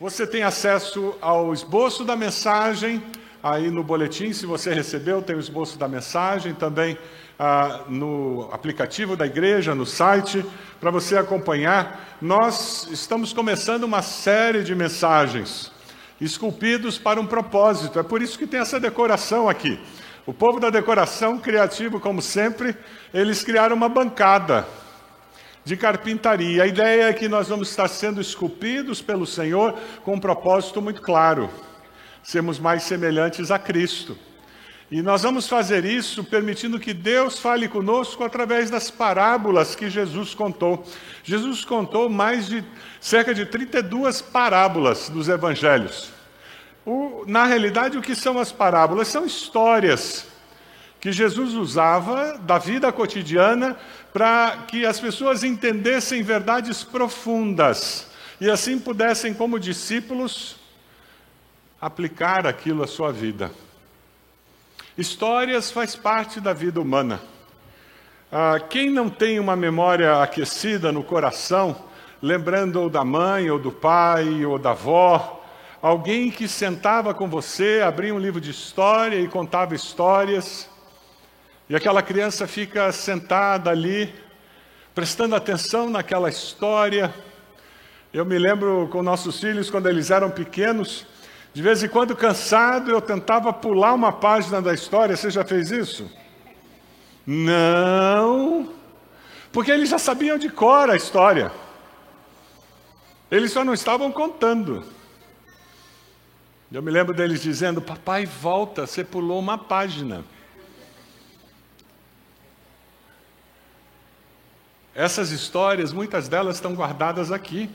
Você tem acesso ao esboço da mensagem aí no boletim, se você recebeu, tem o esboço da mensagem também ah, no aplicativo da igreja, no site, para você acompanhar. Nós estamos começando uma série de mensagens esculpidos para um propósito. É por isso que tem essa decoração aqui. O povo da decoração criativo, como sempre, eles criaram uma bancada de carpintaria. A ideia é que nós vamos estar sendo esculpidos pelo Senhor com um propósito muito claro: sermos mais semelhantes a Cristo. E nós vamos fazer isso permitindo que Deus fale conosco através das parábolas que Jesus contou. Jesus contou mais de cerca de 32 parábolas dos evangelhos. O, na realidade, o que são as parábolas? São histórias que Jesus usava da vida cotidiana para que as pessoas entendessem verdades profundas e assim pudessem, como discípulos, aplicar aquilo à sua vida. Histórias faz parte da vida humana. Ah, quem não tem uma memória aquecida no coração, lembrando ou da mãe, ou do pai, ou da avó, alguém que sentava com você, abria um livro de história e contava histórias, e aquela criança fica sentada ali, prestando atenção naquela história. Eu me lembro com nossos filhos, quando eles eram pequenos, de vez em quando cansado, eu tentava pular uma página da história. Você já fez isso? Não, porque eles já sabiam de cor a história. Eles só não estavam contando. Eu me lembro deles dizendo: Papai, volta, você pulou uma página. Essas histórias, muitas delas estão guardadas aqui.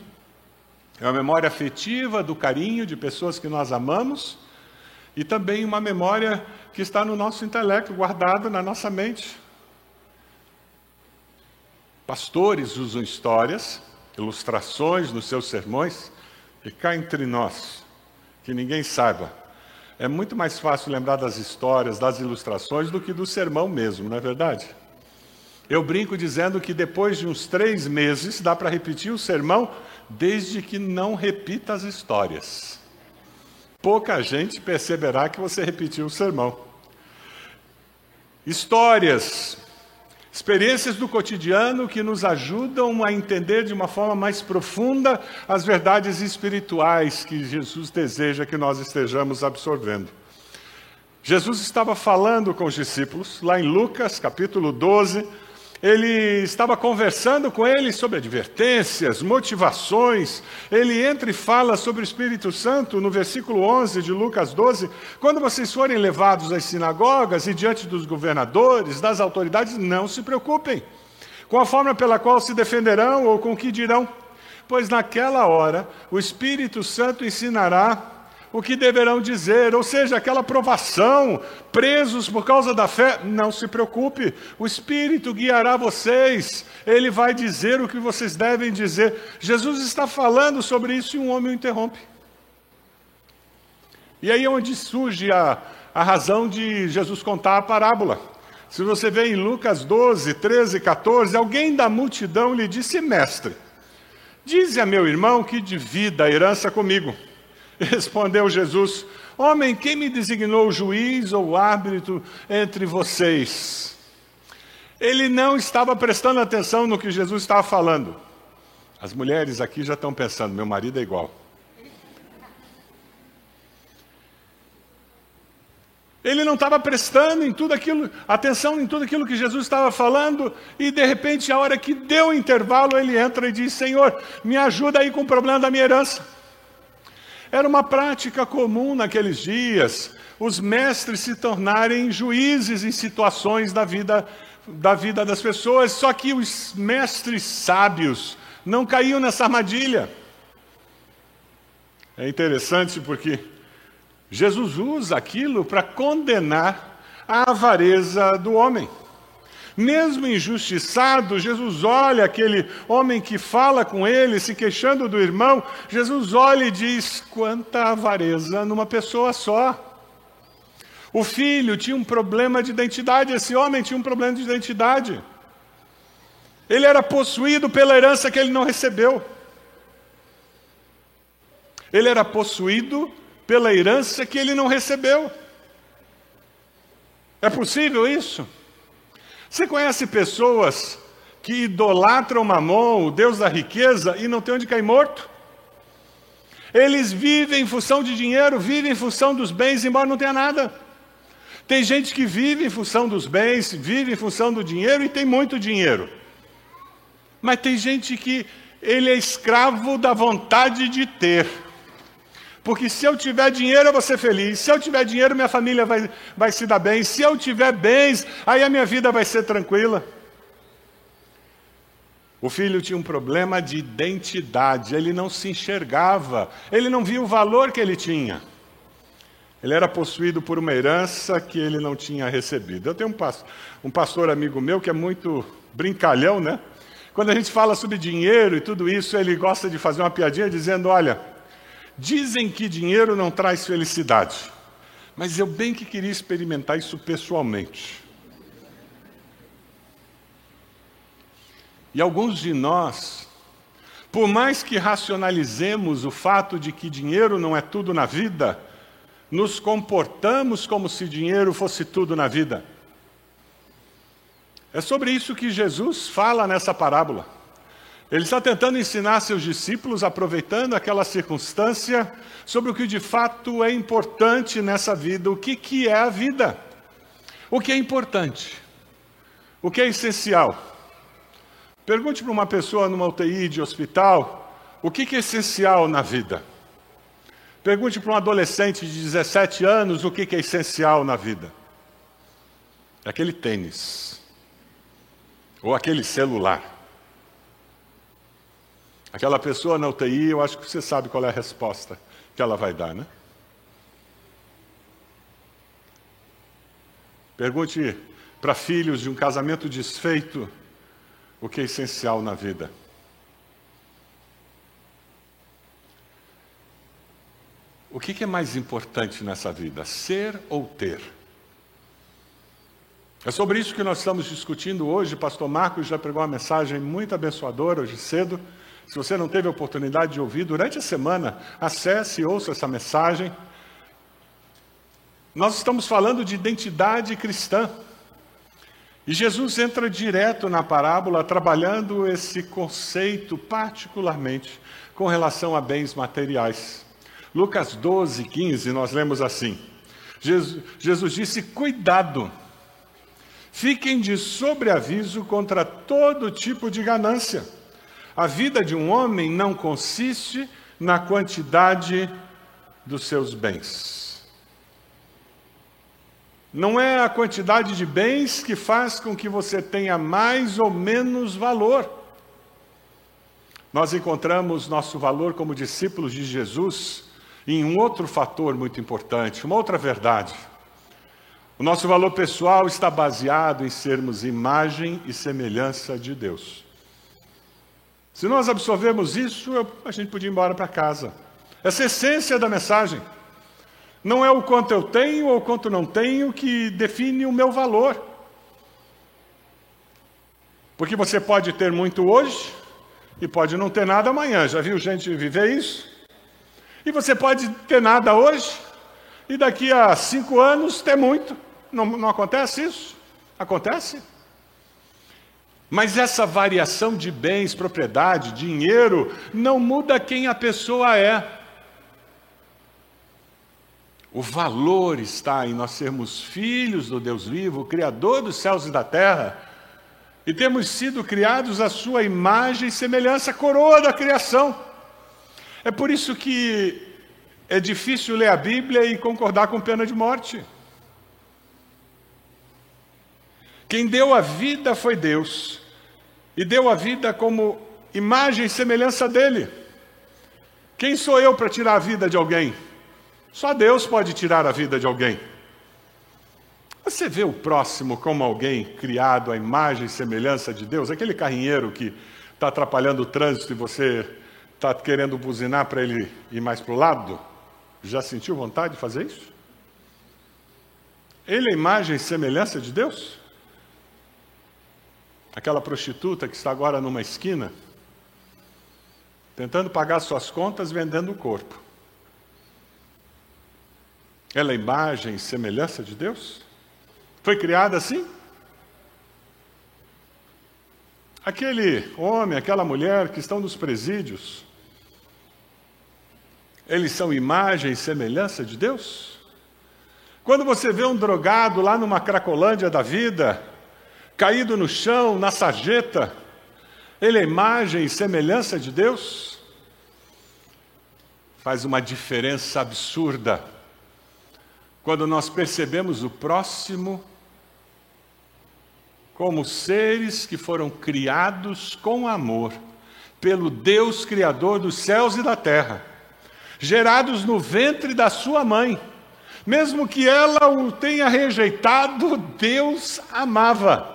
É uma memória afetiva do carinho de pessoas que nós amamos e também uma memória que está no nosso intelecto, guardada na nossa mente. Pastores usam histórias, ilustrações nos seus sermões, e cá entre nós, que ninguém saiba. É muito mais fácil lembrar das histórias, das ilustrações, do que do sermão mesmo, não é verdade? Eu brinco dizendo que depois de uns três meses dá para repetir o sermão, desde que não repita as histórias. Pouca gente perceberá que você repetiu o sermão. Histórias, experiências do cotidiano que nos ajudam a entender de uma forma mais profunda as verdades espirituais que Jesus deseja que nós estejamos absorvendo. Jesus estava falando com os discípulos, lá em Lucas capítulo 12, ele estava conversando com eles sobre advertências, motivações. Ele entra e fala sobre o Espírito Santo no versículo 11 de Lucas 12. Quando vocês forem levados às sinagogas e diante dos governadores, das autoridades, não se preocupem com a forma pela qual se defenderão ou com o que dirão, pois naquela hora o Espírito Santo ensinará o que deverão dizer, ou seja, aquela provação, presos por causa da fé, não se preocupe, o Espírito guiará vocês, ele vai dizer o que vocês devem dizer. Jesus está falando sobre isso e um homem o interrompe. E aí é onde surge a, a razão de Jesus contar a parábola. Se você vê em Lucas 12, 13, 14, alguém da multidão lhe disse: Mestre, dize a meu irmão que divida a herança comigo. Respondeu Jesus: Homem, quem me designou juiz ou árbitro entre vocês? Ele não estava prestando atenção no que Jesus estava falando. As mulheres aqui já estão pensando: meu marido é igual. Ele não estava prestando em tudo aquilo, atenção em tudo aquilo que Jesus estava falando, e de repente, a hora que deu o intervalo, ele entra e diz: Senhor, me ajuda aí com o problema da minha herança. Era uma prática comum naqueles dias os mestres se tornarem juízes em situações da vida, da vida das pessoas, só que os mestres sábios não caíam nessa armadilha. É interessante porque Jesus usa aquilo para condenar a avareza do homem. Mesmo injustiçado, Jesus olha aquele homem que fala com ele, se queixando do irmão. Jesus olha e diz: quanta avareza numa pessoa só. O filho tinha um problema de identidade, esse homem tinha um problema de identidade. Ele era possuído pela herança que ele não recebeu. Ele era possuído pela herança que ele não recebeu. É possível isso? Você conhece pessoas que idolatram Mamon, o Deus da riqueza, e não tem onde cair morto? Eles vivem em função de dinheiro, vivem em função dos bens, embora não tenha nada. Tem gente que vive em função dos bens, vive em função do dinheiro e tem muito dinheiro. Mas tem gente que ele é escravo da vontade de ter. Porque se eu tiver dinheiro, eu vou ser feliz. Se eu tiver dinheiro, minha família vai, vai se dar bem. Se eu tiver bens, aí a minha vida vai ser tranquila. O filho tinha um problema de identidade, ele não se enxergava, ele não via o valor que ele tinha. Ele era possuído por uma herança que ele não tinha recebido. Eu tenho um pastor, um pastor amigo meu que é muito brincalhão, né? Quando a gente fala sobre dinheiro e tudo isso, ele gosta de fazer uma piadinha dizendo: Olha, Dizem que dinheiro não traz felicidade, mas eu bem que queria experimentar isso pessoalmente. E alguns de nós, por mais que racionalizemos o fato de que dinheiro não é tudo na vida, nos comportamos como se dinheiro fosse tudo na vida. É sobre isso que Jesus fala nessa parábola. Ele está tentando ensinar seus discípulos, aproveitando aquela circunstância, sobre o que de fato é importante nessa vida, o que, que é a vida, o que é importante, o que é essencial. Pergunte para uma pessoa numa UTI de hospital o que, que é essencial na vida. Pergunte para um adolescente de 17 anos o que, que é essencial na vida. Aquele tênis, ou aquele celular. Aquela pessoa na UTI, eu acho que você sabe qual é a resposta que ela vai dar, né? Pergunte para filhos de um casamento desfeito o que é essencial na vida. O que é mais importante nessa vida, ser ou ter? É sobre isso que nós estamos discutindo hoje. Pastor Marcos já pregou uma mensagem muito abençoadora hoje cedo se você não teve a oportunidade de ouvir durante a semana, acesse e ouça essa mensagem. Nós estamos falando de identidade cristã. E Jesus entra direto na parábola, trabalhando esse conceito, particularmente com relação a bens materiais. Lucas 12, 15, nós lemos assim: Jesus, Jesus disse: Cuidado, fiquem de sobreaviso contra todo tipo de ganância a vida de um homem não consiste na quantidade dos seus bens. Não é a quantidade de bens que faz com que você tenha mais ou menos valor. Nós encontramos nosso valor como discípulos de Jesus em um outro fator muito importante, uma outra verdade. O nosso valor pessoal está baseado em sermos imagem e semelhança de Deus. Se nós absorvermos isso, a gente podia ir embora para casa. Essa essência da mensagem. Não é o quanto eu tenho ou o quanto não tenho que define o meu valor. Porque você pode ter muito hoje e pode não ter nada amanhã. Já viu gente viver isso? E você pode ter nada hoje e daqui a cinco anos ter muito. Não, não acontece isso? Acontece? Mas essa variação de bens, propriedade, dinheiro, não muda quem a pessoa é. O valor está em nós sermos filhos do Deus vivo, Criador dos céus e da terra, e temos sido criados à sua imagem e semelhança, coroa da criação. É por isso que é difícil ler a Bíblia e concordar com pena de morte. Quem deu a vida foi Deus e deu a vida como imagem e semelhança dele. Quem sou eu para tirar a vida de alguém? Só Deus pode tirar a vida de alguém. Você vê o próximo como alguém criado à imagem e semelhança de Deus? Aquele carrinheiro que está atrapalhando o trânsito e você está querendo buzinar para ele ir mais para o lado? Já sentiu vontade de fazer isso? Ele é imagem e semelhança de Deus? Aquela prostituta que está agora numa esquina, tentando pagar suas contas vendendo o corpo. Ela é imagem e semelhança de Deus? Foi criada assim? Aquele homem, aquela mulher que estão nos presídios, eles são imagem e semelhança de Deus? Quando você vê um drogado lá numa cracolândia da vida, caído no chão, na sarjeta, ele é imagem e semelhança de Deus? Faz uma diferença absurda quando nós percebemos o próximo como seres que foram criados com amor pelo Deus Criador dos céus e da terra, gerados no ventre da sua mãe. Mesmo que ela o tenha rejeitado, Deus amava.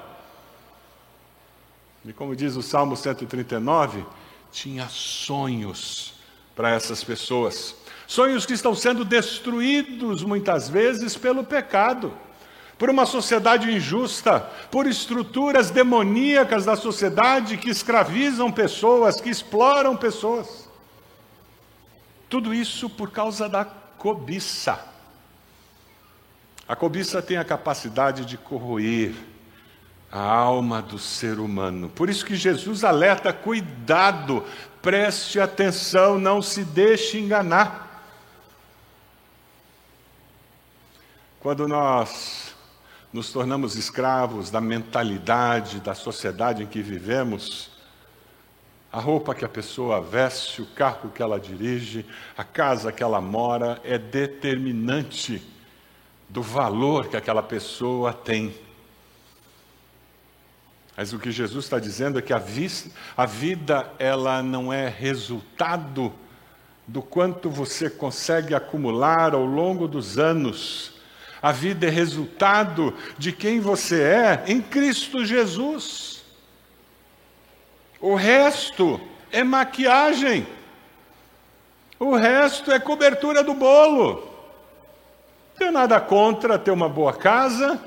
E como diz o Salmo 139, tinha sonhos para essas pessoas. Sonhos que estão sendo destruídos muitas vezes pelo pecado, por uma sociedade injusta, por estruturas demoníacas da sociedade que escravizam pessoas, que exploram pessoas. Tudo isso por causa da cobiça. A cobiça tem a capacidade de corroer a alma do ser humano. Por isso que Jesus alerta: cuidado, preste atenção, não se deixe enganar. Quando nós nos tornamos escravos da mentalidade da sociedade em que vivemos, a roupa que a pessoa veste, o carro que ela dirige, a casa que ela mora é determinante do valor que aquela pessoa tem. Mas o que Jesus está dizendo é que a, a vida ela não é resultado do quanto você consegue acumular ao longo dos anos. A vida é resultado de quem você é em Cristo Jesus. O resto é maquiagem. O resto é cobertura do bolo. Tenho nada contra ter uma boa casa,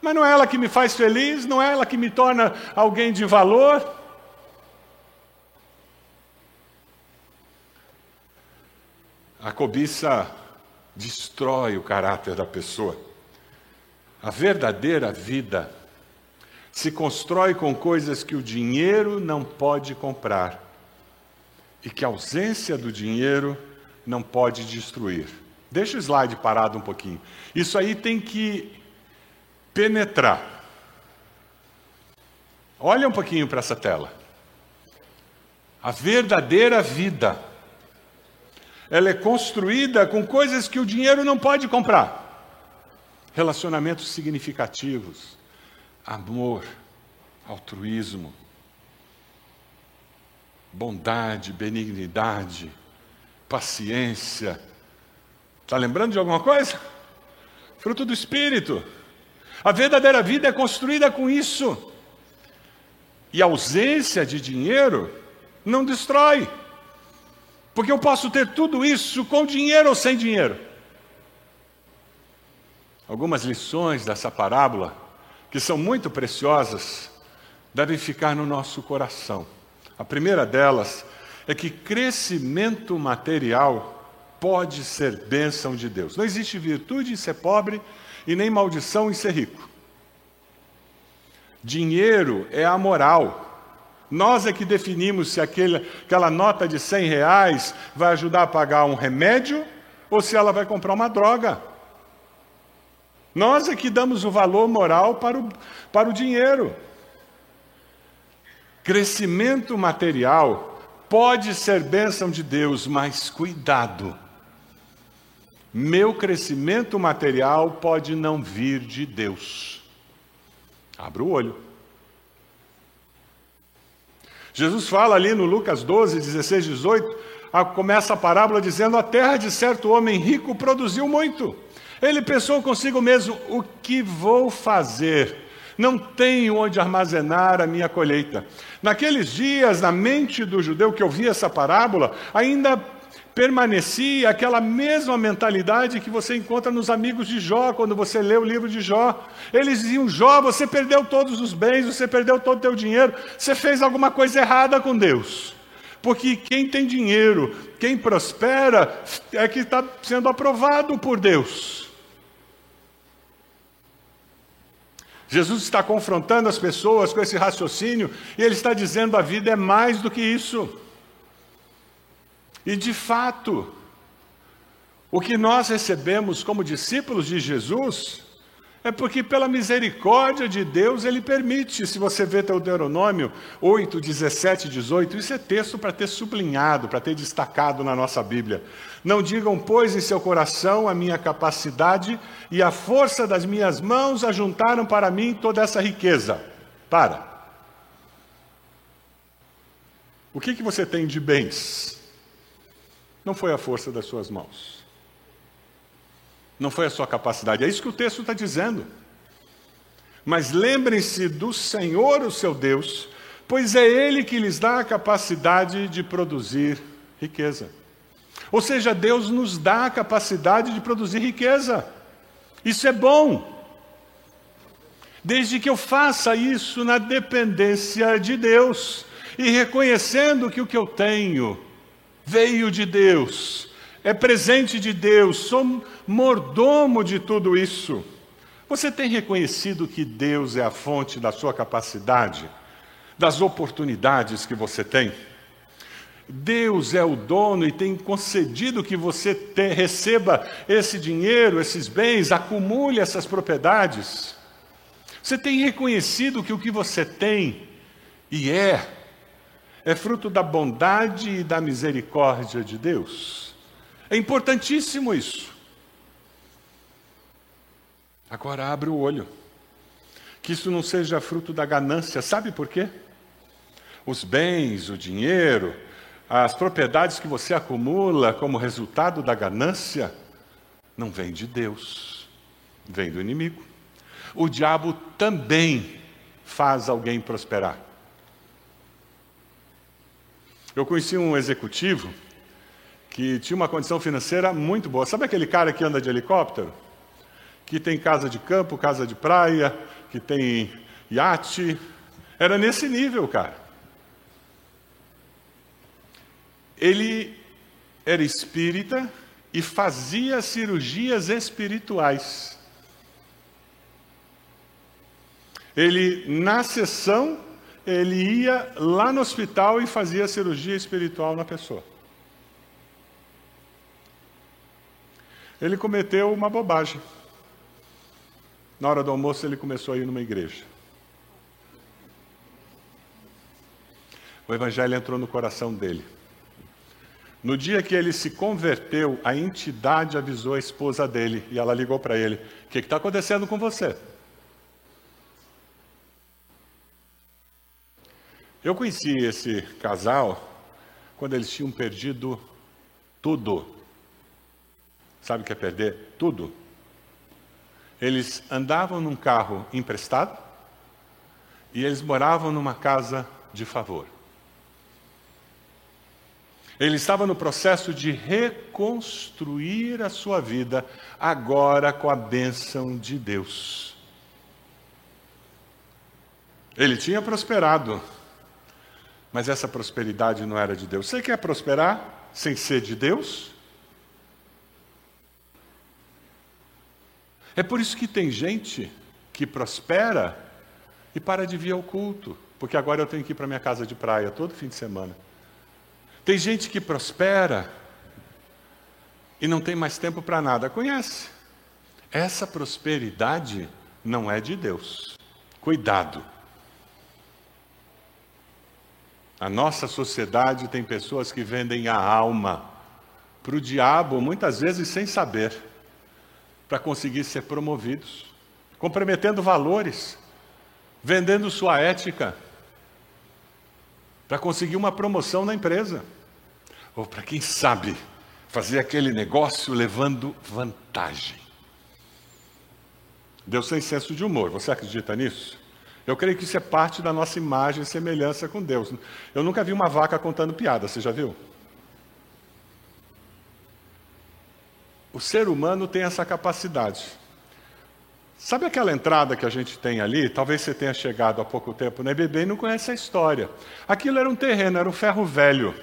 mas não é ela que me faz feliz, não é ela que me torna alguém de valor. A cobiça destrói o caráter da pessoa. A verdadeira vida se constrói com coisas que o dinheiro não pode comprar e que a ausência do dinheiro não pode destruir. Deixa o slide parado um pouquinho. Isso aí tem que penetrar. Olha um pouquinho para essa tela. A verdadeira vida, ela é construída com coisas que o dinheiro não pode comprar. Relacionamentos significativos, amor, altruísmo, bondade, benignidade, paciência. Está lembrando de alguma coisa? Fruto do Espírito. A verdadeira vida é construída com isso. E a ausência de dinheiro não destrói. Porque eu posso ter tudo isso com dinheiro ou sem dinheiro. Algumas lições dessa parábola, que são muito preciosas, devem ficar no nosso coração. A primeira delas é que crescimento material pode ser bênção de Deus. Não existe virtude em ser pobre e nem maldição em ser rico. Dinheiro é a moral. Nós é que definimos se aquele, aquela nota de 100 reais vai ajudar a pagar um remédio ou se ela vai comprar uma droga. Nós é que damos o valor moral para o, para o dinheiro. Crescimento material pode ser bênção de Deus, mas cuidado meu crescimento material pode não vir de Deus. Abra o olho. Jesus fala ali no Lucas 12, 16, 18, começa a parábola dizendo: A terra de certo homem rico produziu muito. Ele pensou consigo mesmo: O que vou fazer? Não tenho onde armazenar a minha colheita. Naqueles dias, na mente do judeu que ouvia essa parábola, ainda permanecia aquela mesma mentalidade que você encontra nos amigos de Jó, quando você lê o livro de Jó. Eles diziam: Jó, você perdeu todos os bens, você perdeu todo o teu dinheiro, você fez alguma coisa errada com Deus. Porque quem tem dinheiro, quem prospera, é que está sendo aprovado por Deus. Jesus está confrontando as pessoas com esse raciocínio e ele está dizendo a vida é mais do que isso. E de fato, o que nós recebemos como discípulos de Jesus é porque, pela misericórdia de Deus, Ele permite. Se você vê Deuteronômio 8, 17, 18, isso é texto para ter sublinhado, para ter destacado na nossa Bíblia. Não digam, pois, em seu coração a minha capacidade e a força das minhas mãos ajuntaram para mim toda essa riqueza. Para. O que, que você tem de bens? Não foi a força das suas mãos. Não foi a sua capacidade. É isso que o texto está dizendo. Mas lembrem-se do Senhor, o seu Deus, pois é Ele que lhes dá a capacidade de produzir riqueza. Ou seja, Deus nos dá a capacidade de produzir riqueza. Isso é bom. Desde que eu faça isso na dependência de Deus e reconhecendo que o que eu tenho veio de Deus é presente de Deus, sou mordomo de tudo isso. Você tem reconhecido que Deus é a fonte da sua capacidade, das oportunidades que você tem? Deus é o dono e tem concedido que você te, receba esse dinheiro, esses bens, acumule essas propriedades. Você tem reconhecido que o que você tem e é, é fruto da bondade e da misericórdia de Deus? É importantíssimo isso. Agora abre o olho. Que isso não seja fruto da ganância. Sabe por quê? Os bens, o dinheiro, as propriedades que você acumula como resultado da ganância, não vem de Deus, vem do inimigo. O diabo também faz alguém prosperar. Eu conheci um executivo que tinha uma condição financeira muito boa. Sabe aquele cara que anda de helicóptero? Que tem casa de campo, casa de praia, que tem iate. Era nesse nível, cara. Ele era espírita e fazia cirurgias espirituais. Ele, na sessão, ele ia lá no hospital e fazia cirurgia espiritual na pessoa. Ele cometeu uma bobagem. Na hora do almoço, ele começou a ir numa igreja. O evangelho entrou no coração dele. No dia que ele se converteu, a entidade avisou a esposa dele e ela ligou para ele: O que está acontecendo com você? Eu conheci esse casal quando eles tinham perdido tudo. Sabe o que é perder? Tudo. Eles andavam num carro emprestado e eles moravam numa casa de favor. Ele estava no processo de reconstruir a sua vida, agora com a bênção de Deus. Ele tinha prosperado, mas essa prosperidade não era de Deus. Você quer prosperar sem ser de Deus? É por isso que tem gente que prospera e para de vir ao culto, porque agora eu tenho que ir para minha casa de praia todo fim de semana. Tem gente que prospera e não tem mais tempo para nada. Conhece? Essa prosperidade não é de Deus. Cuidado. A nossa sociedade tem pessoas que vendem a alma para o diabo, muitas vezes sem saber para conseguir ser promovidos, comprometendo valores, vendendo sua ética, para conseguir uma promoção na empresa, ou para quem sabe fazer aquele negócio levando vantagem. Deus tem senso de humor, você acredita nisso? Eu creio que isso é parte da nossa imagem e semelhança com Deus. Eu nunca vi uma vaca contando piada, você já viu? O ser humano tem essa capacidade. Sabe aquela entrada que a gente tem ali? Talvez você tenha chegado há pouco tempo na EBB e não conhece a história. Aquilo era um terreno, era um ferro velho.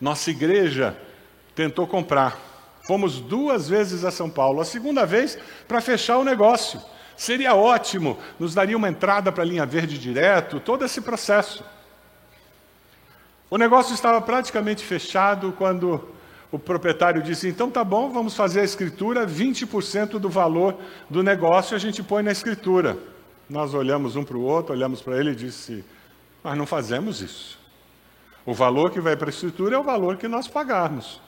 Nossa igreja tentou comprar. Fomos duas vezes a São Paulo. A segunda vez para fechar o negócio. Seria ótimo, nos daria uma entrada para a linha verde direto, todo esse processo. O negócio estava praticamente fechado quando o proprietário disse: então tá bom, vamos fazer a escritura, 20% do valor do negócio a gente põe na escritura. Nós olhamos um para o outro, olhamos para ele e disse: Nós não fazemos isso. O valor que vai para a escritura é o valor que nós pagarmos.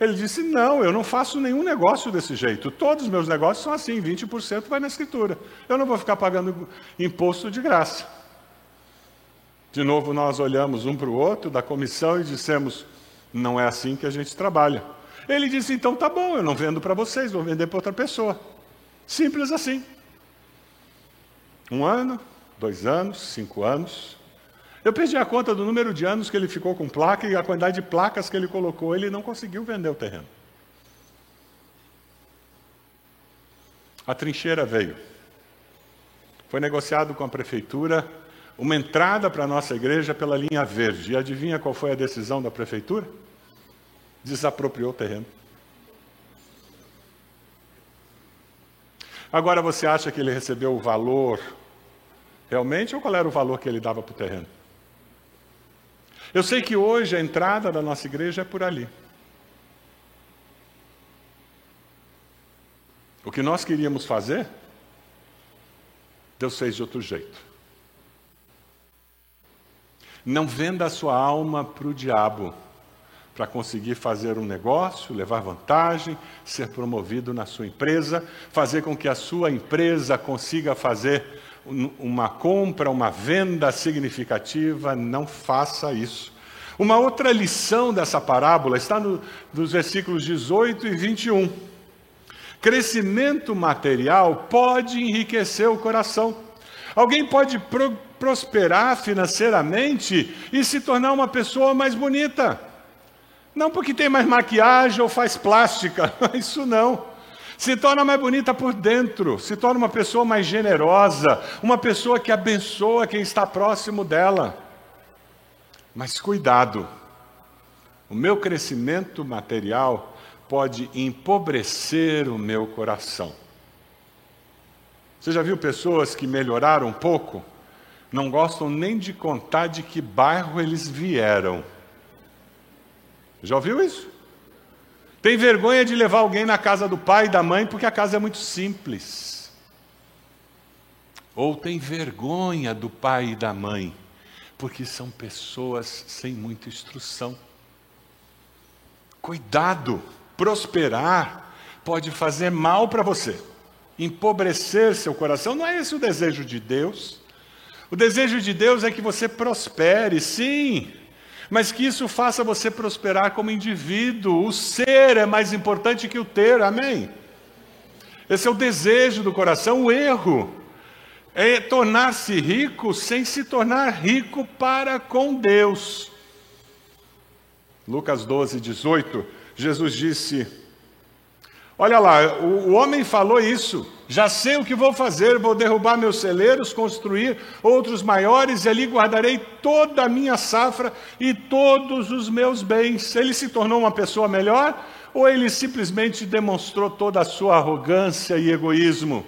Ele disse: Não, eu não faço nenhum negócio desse jeito. Todos os meus negócios são assim: 20% vai na escritura. Eu não vou ficar pagando imposto de graça. De novo, nós olhamos um para o outro da comissão e dissemos: Não é assim que a gente trabalha. Ele disse: Então tá bom, eu não vendo para vocês, vou vender para outra pessoa. Simples assim. Um ano, dois anos, cinco anos. Eu perdi a conta do número de anos que ele ficou com placa e a quantidade de placas que ele colocou. Ele não conseguiu vender o terreno. A trincheira veio. Foi negociado com a prefeitura uma entrada para a nossa igreja pela linha verde. E adivinha qual foi a decisão da prefeitura? Desapropriou o terreno. Agora você acha que ele recebeu o valor realmente ou qual era o valor que ele dava para o terreno? Eu sei que hoje a entrada da nossa igreja é por ali. O que nós queríamos fazer, Deus fez de outro jeito. Não venda a sua alma para o diabo para conseguir fazer um negócio, levar vantagem, ser promovido na sua empresa, fazer com que a sua empresa consiga fazer uma compra, uma venda significativa, não faça isso. Uma outra lição dessa parábola está no, nos versículos 18 e 21. Crescimento material pode enriquecer o coração. Alguém pode pro, prosperar financeiramente e se tornar uma pessoa mais bonita. Não porque tem mais maquiagem ou faz plástica, isso não se torna mais bonita por dentro, se torna uma pessoa mais generosa, uma pessoa que abençoa quem está próximo dela. Mas cuidado, o meu crescimento material pode empobrecer o meu coração. Você já viu pessoas que melhoraram um pouco? Não gostam nem de contar de que bairro eles vieram. Já ouviu isso? Tem vergonha de levar alguém na casa do pai e da mãe porque a casa é muito simples. Ou tem vergonha do pai e da mãe porque são pessoas sem muita instrução. Cuidado, prosperar pode fazer mal para você, empobrecer seu coração. Não é esse o desejo de Deus. O desejo de Deus é que você prospere, sim, mas que isso faça você prosperar como indivíduo. O ser é mais importante que o ter, amém? Esse é o desejo do coração. O erro é tornar-se rico sem se tornar rico para com Deus. Lucas 12, 18, Jesus disse: Olha lá, o, homem falou isso. Já sei o que vou fazer, vou derrubar meus celeiros, construir outros maiores, e ali guardarei toda a minha safra e todos os meus bens. Ele se tornou uma pessoa melhor ou ele simplesmente demonstrou toda a sua arrogância e egoísmo?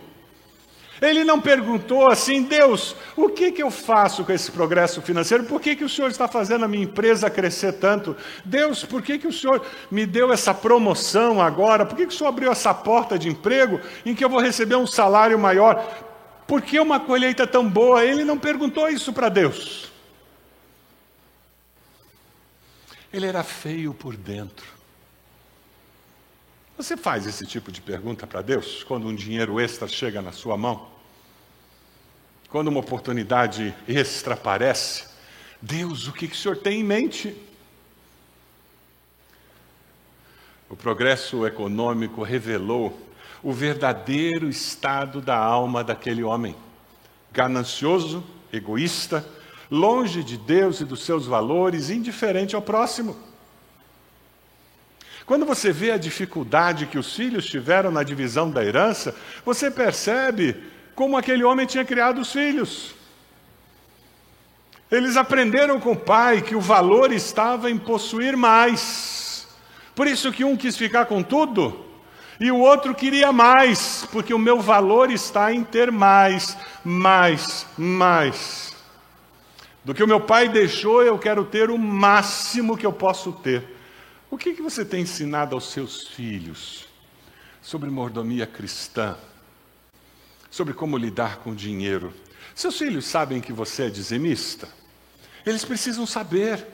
Ele não perguntou assim, Deus, o que, que eu faço com esse progresso financeiro? Por que, que o Senhor está fazendo a minha empresa crescer tanto? Deus, por que, que o Senhor me deu essa promoção agora? Por que, que o Senhor abriu essa porta de emprego em que eu vou receber um salário maior? Por que uma colheita tão boa? Ele não perguntou isso para Deus. Ele era feio por dentro. Você faz esse tipo de pergunta para Deus quando um dinheiro extra chega na sua mão? Quando uma oportunidade extra aparece? Deus, o que, que o Senhor tem em mente? O progresso econômico revelou o verdadeiro estado da alma daquele homem. Ganancioso, egoísta, longe de Deus e dos seus valores, indiferente ao próximo. Quando você vê a dificuldade que os filhos tiveram na divisão da herança, você percebe como aquele homem tinha criado os filhos. Eles aprenderam com o pai que o valor estava em possuir mais. Por isso que um quis ficar com tudo e o outro queria mais, porque o meu valor está em ter mais, mais, mais. Do que o meu pai deixou, eu quero ter o máximo que eu posso ter. O que, que você tem ensinado aos seus filhos sobre mordomia cristã? Sobre como lidar com dinheiro? Seus filhos sabem que você é dizimista? Eles precisam saber.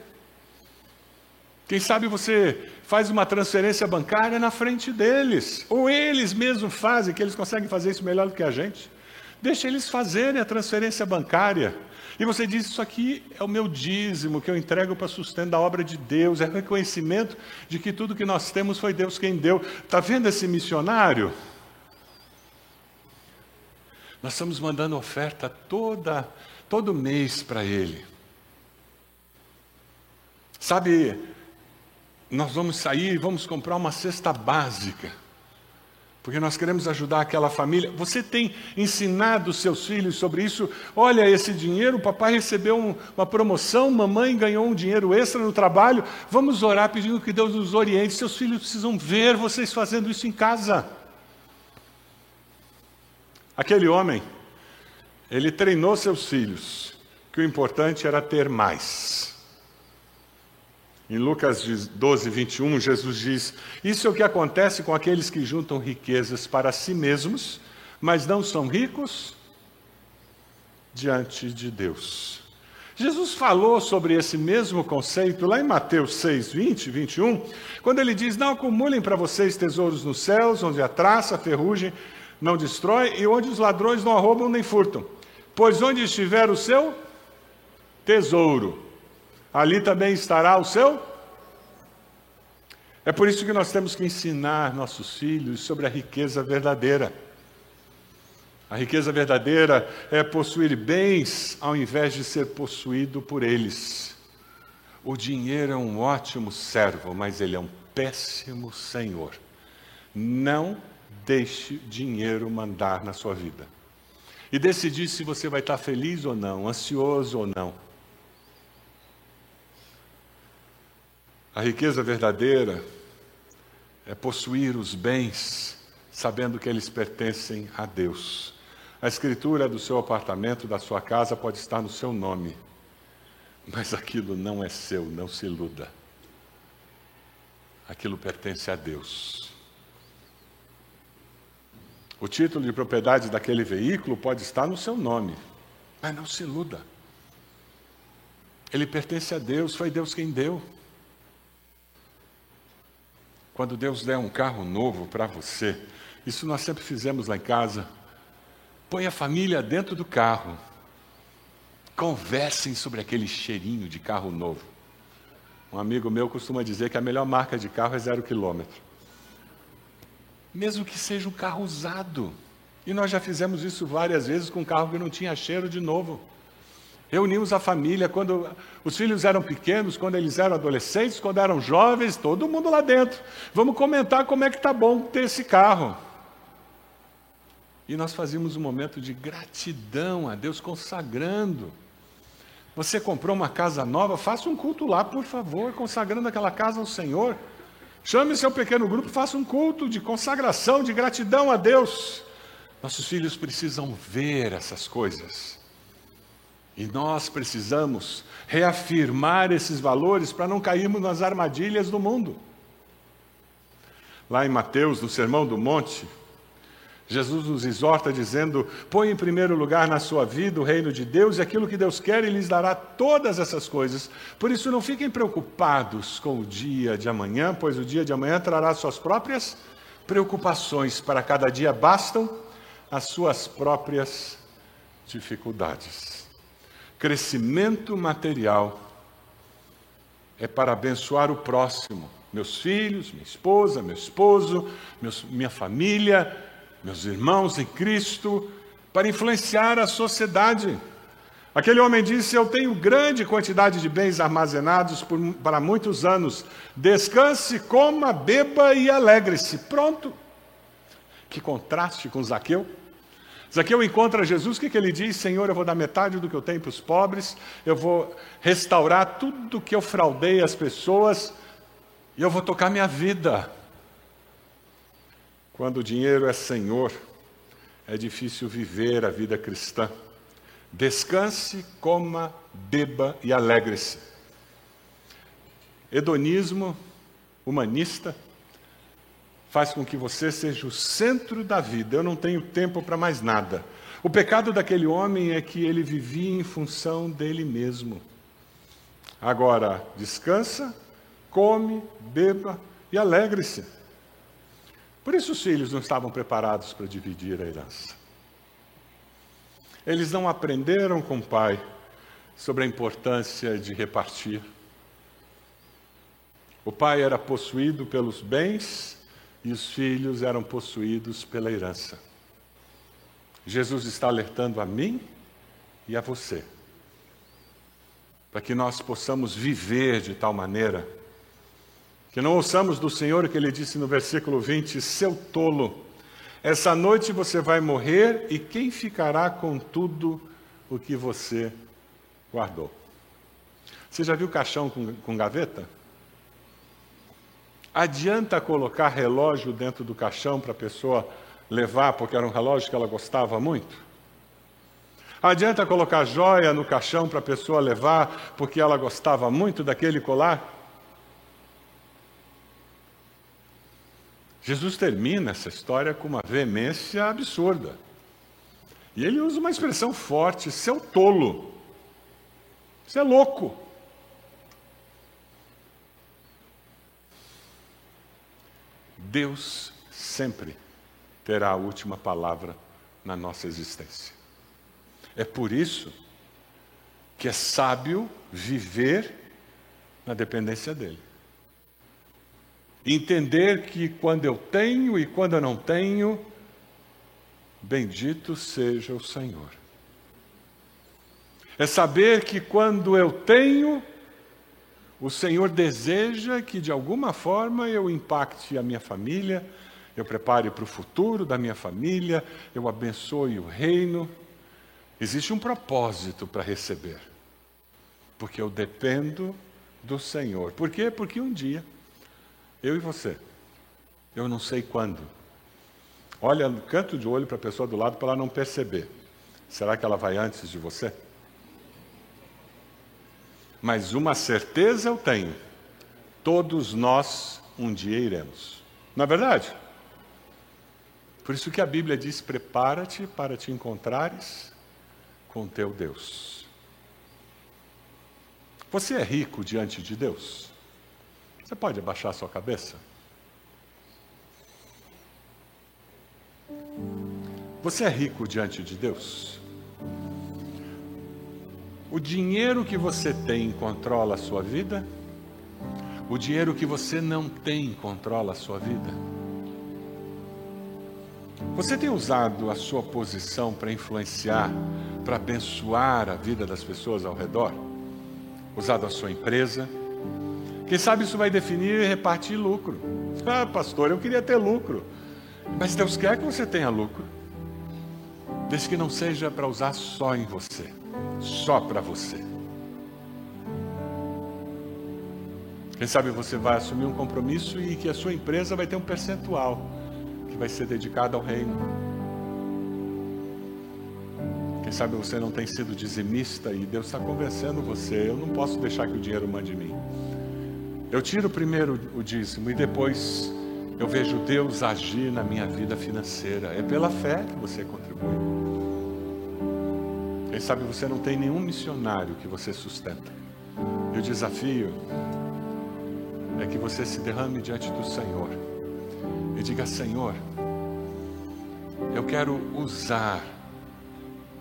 Quem sabe você faz uma transferência bancária na frente deles, ou eles mesmos fazem, que eles conseguem fazer isso melhor do que a gente. Deixa eles fazerem a transferência bancária. E você diz: Isso aqui é o meu dízimo que eu entrego para sustento da obra de Deus, é reconhecimento de que tudo que nós temos foi Deus quem deu. Está vendo esse missionário? Nós estamos mandando oferta toda, todo mês para ele. Sabe, nós vamos sair e vamos comprar uma cesta básica, porque nós queremos ajudar aquela família. Você tem ensinado seus filhos sobre isso? Olha, esse dinheiro, o papai recebeu um, uma promoção, mamãe ganhou um dinheiro extra no trabalho. Vamos orar pedindo que Deus nos oriente. Seus filhos precisam ver vocês fazendo isso em casa. Aquele homem, ele treinou seus filhos, que o importante era ter mais. Em Lucas 12, 21, Jesus diz: Isso é o que acontece com aqueles que juntam riquezas para si mesmos, mas não são ricos diante de Deus. Jesus falou sobre esse mesmo conceito lá em Mateus 6, 20, 21, quando ele diz: Não acumulem para vocês tesouros nos céus, onde a traça, a ferrugem não destrói e onde os ladrões não roubam nem furtam. Pois onde estiver o seu tesouro, ali também estará o seu. É por isso que nós temos que ensinar nossos filhos sobre a riqueza verdadeira. A riqueza verdadeira é possuir bens ao invés de ser possuído por eles. O dinheiro é um ótimo servo, mas ele é um péssimo senhor. Não deixe dinheiro mandar na sua vida. E decidir se você vai estar feliz ou não, ansioso ou não. A riqueza verdadeira é possuir os bens sabendo que eles pertencem a Deus. A escritura do seu apartamento, da sua casa, pode estar no seu nome, mas aquilo não é seu, não se iluda. Aquilo pertence a Deus. O título de propriedade daquele veículo pode estar no seu nome, mas não se iluda. Ele pertence a Deus, foi Deus quem deu. Quando Deus der um carro novo para você, isso nós sempre fizemos lá em casa. Põe a família dentro do carro. Conversem sobre aquele cheirinho de carro novo. Um amigo meu costuma dizer que a melhor marca de carro é zero quilômetro. Mesmo que seja um carro usado. E nós já fizemos isso várias vezes com um carro que não tinha cheiro de novo. Reunimos a família quando os filhos eram pequenos, quando eles eram adolescentes, quando eram jovens, todo mundo lá dentro. Vamos comentar como é que tá bom ter esse carro. E nós fazíamos um momento de gratidão a Deus, consagrando. Você comprou uma casa nova, faça um culto lá, por favor, consagrando aquela casa ao Senhor. Chame seu pequeno grupo, faça um culto de consagração, de gratidão a Deus. Nossos filhos precisam ver essas coisas. E nós precisamos reafirmar esses valores para não cairmos nas armadilhas do mundo. Lá em Mateus, no Sermão do Monte, Jesus nos exorta dizendo: põe em primeiro lugar na sua vida o reino de Deus e aquilo que Deus quer, Ele lhes dará todas essas coisas. Por isso, não fiquem preocupados com o dia de amanhã, pois o dia de amanhã trará suas próprias preocupações. Para cada dia bastam as suas próprias dificuldades. Crescimento material é para abençoar o próximo, meus filhos, minha esposa, meu esposo, meus, minha família, meus irmãos em Cristo, para influenciar a sociedade. Aquele homem disse: Eu tenho grande quantidade de bens armazenados por, para muitos anos. Descanse, coma, beba e alegre-se. Pronto. Que contraste com Zaqueu. Zaqueu encontra Jesus, o que, que ele diz? Senhor, eu vou dar metade do que eu tenho para os pobres, eu vou restaurar tudo que eu fraudei as pessoas e eu vou tocar minha vida. Quando o dinheiro é senhor, é difícil viver a vida cristã. Descanse, coma, beba e alegre-se. Hedonismo humanista faz com que você seja o centro da vida. Eu não tenho tempo para mais nada. O pecado daquele homem é que ele vivia em função dele mesmo. Agora, descansa, come, beba e alegre-se. Por isso os filhos não estavam preparados para dividir a herança. Eles não aprenderam com o pai sobre a importância de repartir. O pai era possuído pelos bens e os filhos eram possuídos pela herança. Jesus está alertando a mim e a você, para que nós possamos viver de tal maneira que não ouçamos do Senhor o que ele disse no versículo 20: Seu tolo, essa noite você vai morrer e quem ficará com tudo o que você guardou? Você já viu caixão com, com gaveta? Adianta colocar relógio dentro do caixão para a pessoa levar, porque era um relógio que ela gostava muito? Adianta colocar joia no caixão para a pessoa levar, porque ela gostava muito daquele colar? Jesus termina essa história com uma veemência absurda. E ele usa uma expressão forte: seu tolo. Você é louco. Deus sempre terá a última palavra na nossa existência. É por isso que é sábio viver na dependência dele. Entender que quando eu tenho e quando eu não tenho, bendito seja o Senhor. É saber que quando eu tenho, o Senhor deseja que de alguma forma eu impacte a minha família, eu prepare para o futuro da minha família, eu abençoe o reino. Existe um propósito para receber, porque eu dependo do Senhor. Por quê? Porque um dia, eu e você, eu não sei quando, olha no canto de olho para a pessoa do lado para ela não perceber. Será que ela vai antes de você? Mas uma certeza eu tenho: todos nós um dia iremos. Não é verdade? Por isso que a Bíblia diz: prepara-te para te encontrares com teu Deus. Você é rico diante de Deus? Você pode abaixar sua cabeça? Você é rico diante de Deus? O dinheiro que você tem controla a sua vida? O dinheiro que você não tem controla a sua vida? Você tem usado a sua posição para influenciar, para abençoar a vida das pessoas ao redor? Usado a sua empresa? Quem sabe isso vai definir e repartir lucro. Ah, pastor, eu queria ter lucro. Mas Deus quer que você tenha lucro. Desde que não seja para usar só em você só para você. Quem sabe você vai assumir um compromisso e que a sua empresa vai ter um percentual que vai ser dedicado ao reino. Quem sabe você não tem sido dizimista e Deus está convencendo você: eu não posso deixar que o dinheiro mande mim. Eu tiro primeiro o dízimo e depois eu vejo Deus agir na minha vida financeira. É pela fé que você contribui. Quem sabe você não tem nenhum missionário que você sustenta. E o desafio é que você se derrame diante do Senhor e diga: Senhor, eu quero usar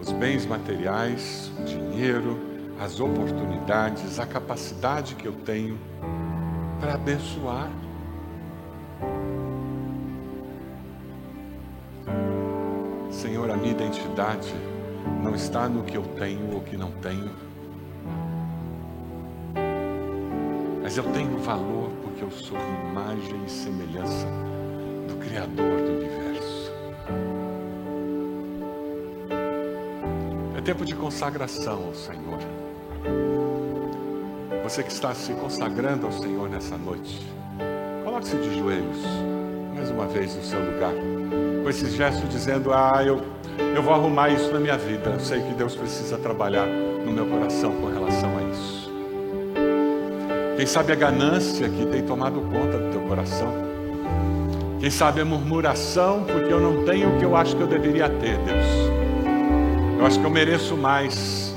os bens materiais, o dinheiro, as oportunidades, a capacidade que eu tenho para abençoar. Senhor, a minha identidade não está no que eu tenho ou que não tenho. Mas eu tenho valor porque eu sou imagem e semelhança do Criador do universo. tempo de consagração ao Senhor. Você que está se consagrando ao Senhor nessa noite, coloque-se de joelhos, mais uma vez no seu lugar, com esse gesto dizendo: Ah, eu, eu vou arrumar isso na minha vida. Eu sei que Deus precisa trabalhar no meu coração com relação a isso. Quem sabe a ganância que tem tomado conta do teu coração. Quem sabe a murmuração, porque eu não tenho o que eu acho que eu deveria ter, Deus. Eu acho que eu mereço mais.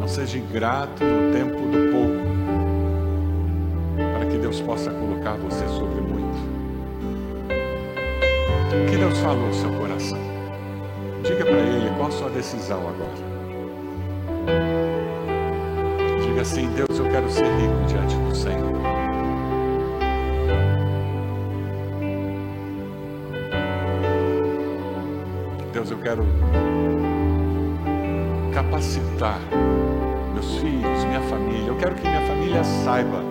Não seja ingrato no tempo do pouco, para que Deus possa colocar você sobre muito. O que Deus falou no seu coração? Diga para Ele qual a sua decisão agora. Diga assim: Deus, eu quero ser rico diante do Senhor. Deus, eu quero capacitar meus filhos, minha família. Eu quero que minha família saiba.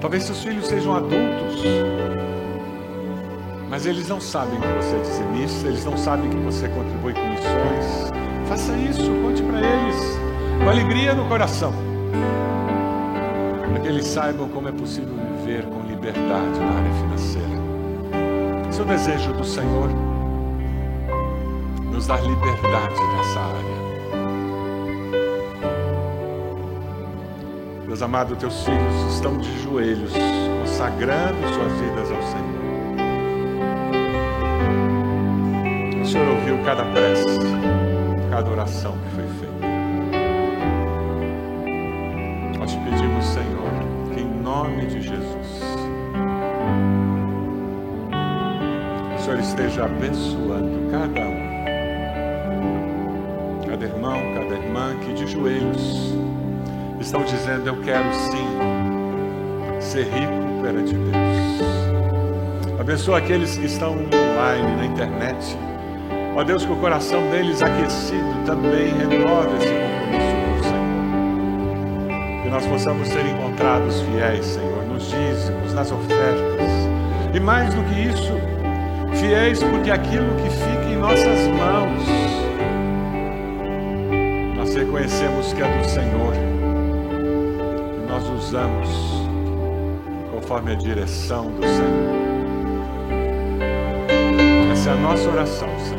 Talvez seus filhos sejam adultos, mas eles não sabem que você é dizimista, eles não sabem que você contribui com missões. Faça isso, conte para eles, com alegria no coração, para que eles saibam como é possível viver com liberdade na área financeira. Esse é o desejo do Senhor, nos dar liberdade nessa área. Meus amados, teus filhos estão de joelhos, consagrando suas vidas ao Senhor. Ouviu cada prece, cada oração que foi feita. Nós pedimos, Senhor, que em nome de Jesus, o Senhor esteja abençoando cada um, cada irmão, cada irmã que de joelhos estão dizendo: Eu quero sim ser rico perante Deus. Abençoa aqueles que estão online, na internet. Ó Deus, que o coração deles aquecido também renove esse compromisso com o Senhor. Que nós possamos ser encontrados fiéis, Senhor, nos dízimos, nas ofertas. E mais do que isso, fiéis porque aquilo que fica em nossas mãos, nós reconhecemos que é do Senhor nós usamos conforme a direção do Senhor. Essa é a nossa oração, Senhor.